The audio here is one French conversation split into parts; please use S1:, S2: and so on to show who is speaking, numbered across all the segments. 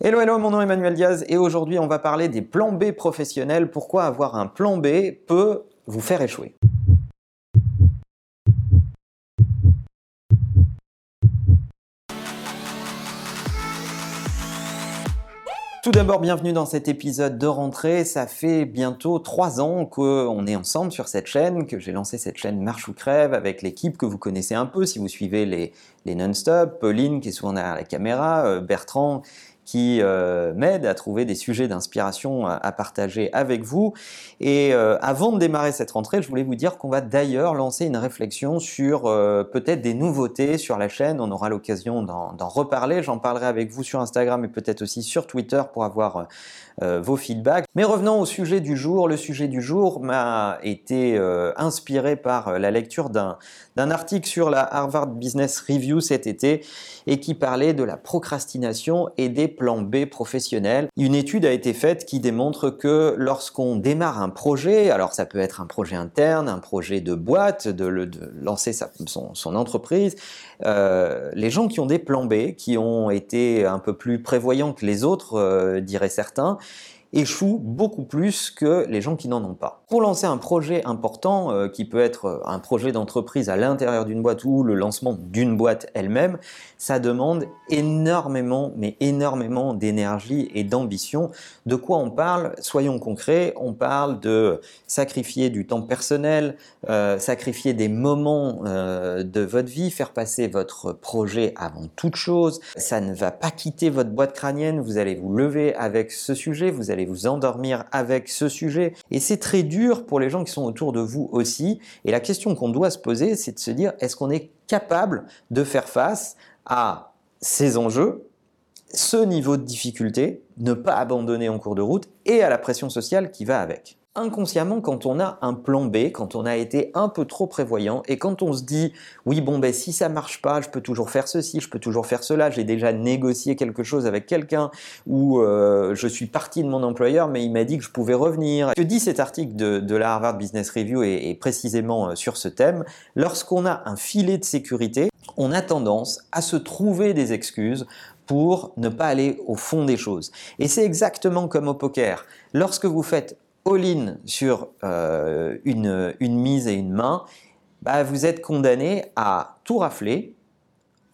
S1: Hello, hello, mon nom est Emmanuel Diaz et aujourd'hui on va parler des plans B professionnels. Pourquoi avoir un plan B peut vous faire échouer? Tout d'abord, bienvenue dans cet épisode de rentrée. Ça fait bientôt trois ans qu'on est ensemble sur cette chaîne, que j'ai lancé cette chaîne Marche ou Crève avec l'équipe que vous connaissez un peu si vous suivez les, les non-stop, Pauline qui est souvent derrière la caméra, euh, Bertrand qui euh, m'aide à trouver des sujets d'inspiration à, partager avec vous. Et euh, avant de démarrer cette rentrée, je voulais vous dire qu'on va d'ailleurs lancer une réflexion sur euh, peut-être des nouveautés sur la chaîne. On aura l'occasion d'en reparler. J'en parlerai avec vous sur Instagram et peut-être aussi sur Twitter pour avoir vos feedbacks. Mais revenons au sujet du jour. Le sujet du jour m'a été inspiré par la lecture d'un article sur la Harvard Business Review cet été et qui parlait de la procrastination et des plan B professionnel. Une étude a été faite qui démontre que lorsqu'on démarre un projet, alors ça peut être un projet interne, un projet de boîte, de, lancer son, entreprise, euh, les gens qui ont des plans B, qui ont été un peu plus prévoyants que les autres, euh, diraient certains, échouent beaucoup plus que les gens qui n'en ont pas. Pour lancer un projet important, euh, qui peut être euh, un projet d'entreprise à l'intérieur d'une boîte ou le lancement d'une boîte elle-même, ça demande énormément, mais énormément d'énergie et d'ambition. De quoi on parle? Soyons concrets, on parle de sacrifier du temps personnel, euh, sacrifier des moments de votre vie, faire passer votre projet avant toute chose. Ça ne va pas quitter votre boîte crânienne, vous allez vous lever avec ce sujet, vous allez vous endormir avec ce sujet. Et c'est très dur pour les gens qui sont autour de vous aussi. Et la question qu'on doit se poser, c'est de se dire, est-ce qu'on est capable de faire face à ces enjeux, ce niveau de difficulté, ne pas abandonner en cours de route et à la pression sociale qui va avec? Inconsciemment quand on a un plan B, quand on a été un peu trop prévoyant et quand on se dit oui bon ben si ça marche pas, je peux toujours faire ceci, je peux toujours faire cela, j'ai déjà négocié quelque chose avec quelqu'un ou euh, je suis parti de mon employeur mais il m'a dit que je pouvais revenir. Que dit cet article de, la Harvard Business Review et, et précisément euh, sur ce thème Lorsqu'on a un filet de sécurité, on a tendance à se trouver des excuses pour ne pas aller au fond des choses. Et c'est exactement comme au poker. Lorsque vous faites all-in sur euh, une, mise et une main, bah, vous êtes condamné à tout rafler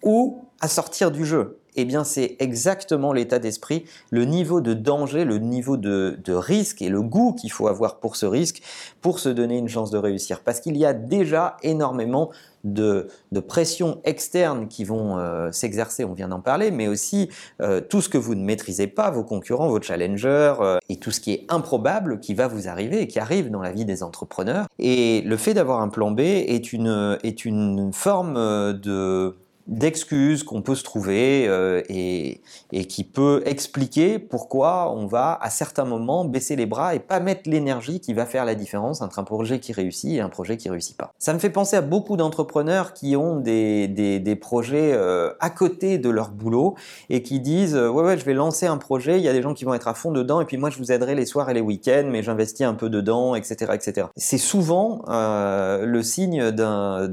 S1: ou à sortir du jeu. Eh bien, c'est exactement l'état d'esprit, le niveau de danger, le niveau de, risque et le goût qu'il faut avoir pour ce risque pour se donner une chance de réussir. Parce qu'il y a déjà énormément de, pressions externes qui vont euh, s'exercer, on vient d'en parler, mais aussi euh, tout ce que vous ne maîtrisez pas, vos concurrents, vos challengers, euh, et tout ce qui est improbable qui va vous arriver et qui arrive dans la vie des entrepreneurs. Et le fait d'avoir un plan B est une forme de d'excuses qu'on peut se trouver euh, et, et, qui peut expliquer pourquoi on va à certains moments baisser les bras et pas mettre l'énergie qui va faire la différence entre un projet qui réussit et un projet qui réussit pas. Ça me fait penser à beaucoup d'entrepreneurs qui ont des, des, projets euh, à côté de leur boulot et qui disent ouais ouais je vais lancer un projet, il y a des gens qui vont être à fond dedans et puis moi je vous aiderai les soirs et les week-ends mais j'investis un peu dedans etc etc. C'est souvent euh, le signe d'un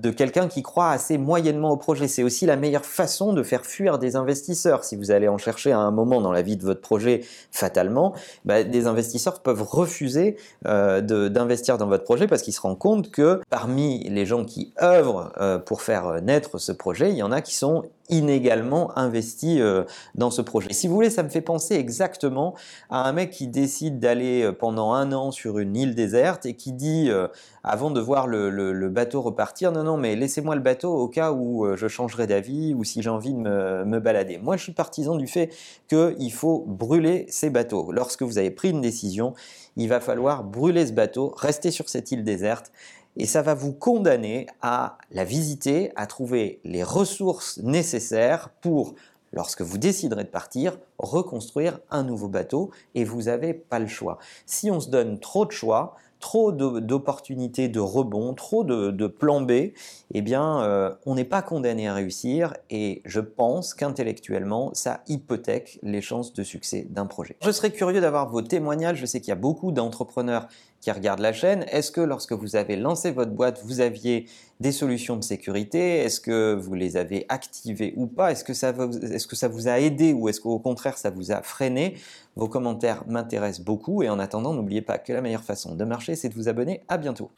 S1: de, quelqu'un qui croit assez moyennement au projet. C'est aussi la meilleure façon de faire fuir des investisseurs. Si vous allez en chercher à un moment dans la vie de votre projet fatalement, bah, des investisseurs peuvent refuser euh, d'investir dans votre projet parce qu'ils se rendent compte que parmi les gens qui œuvrent euh, pour faire naître ce projet, il y en a qui sont inégalement investi euh, dans ce projet. Si vous voulez, ça me fait penser exactement à un mec qui décide d'aller euh, pendant un an sur une île déserte et qui dit, euh, avant de voir le, bateau repartir, non, non, mais laissez-moi le bateau au cas où je changerai d'avis ou si j'ai envie de me, me, balader. Moi, je suis partisan du fait qu'il faut brûler ces bateaux. Lorsque vous avez pris une décision, il va falloir brûler ce bateau, rester sur cette île déserte et ça va vous condamner à la visiter, à trouver les ressources nécessaires pour, lorsque vous déciderez de partir, reconstruire un nouveau bateau et vous n'avez pas le choix. Si on se donne trop de choix, trop d'opportunités de rebond, trop de, de plan B, eh bien, euh, on n'est pas condamné à réussir et je pense qu'intellectuellement, ça hypothèque les chances de succès d'un projet. Je serais curieux d'avoir vos témoignages. Je sais qu'il y a beaucoup d'entrepreneurs qui regardent la chaîne. Est-ce que lorsque vous avez lancé votre boîte, vous aviez des solutions de sécurité? Est-ce que vous les avez activées ou pas? Est-ce que, ça est-ce que ça vous a aidé ou est-ce qu'au contraire ça vous a freiné? Vos commentaires m'intéressent beaucoup et en attendant, n'oubliez pas que la meilleure façon de marcher, c'est de vous abonner. À bientôt.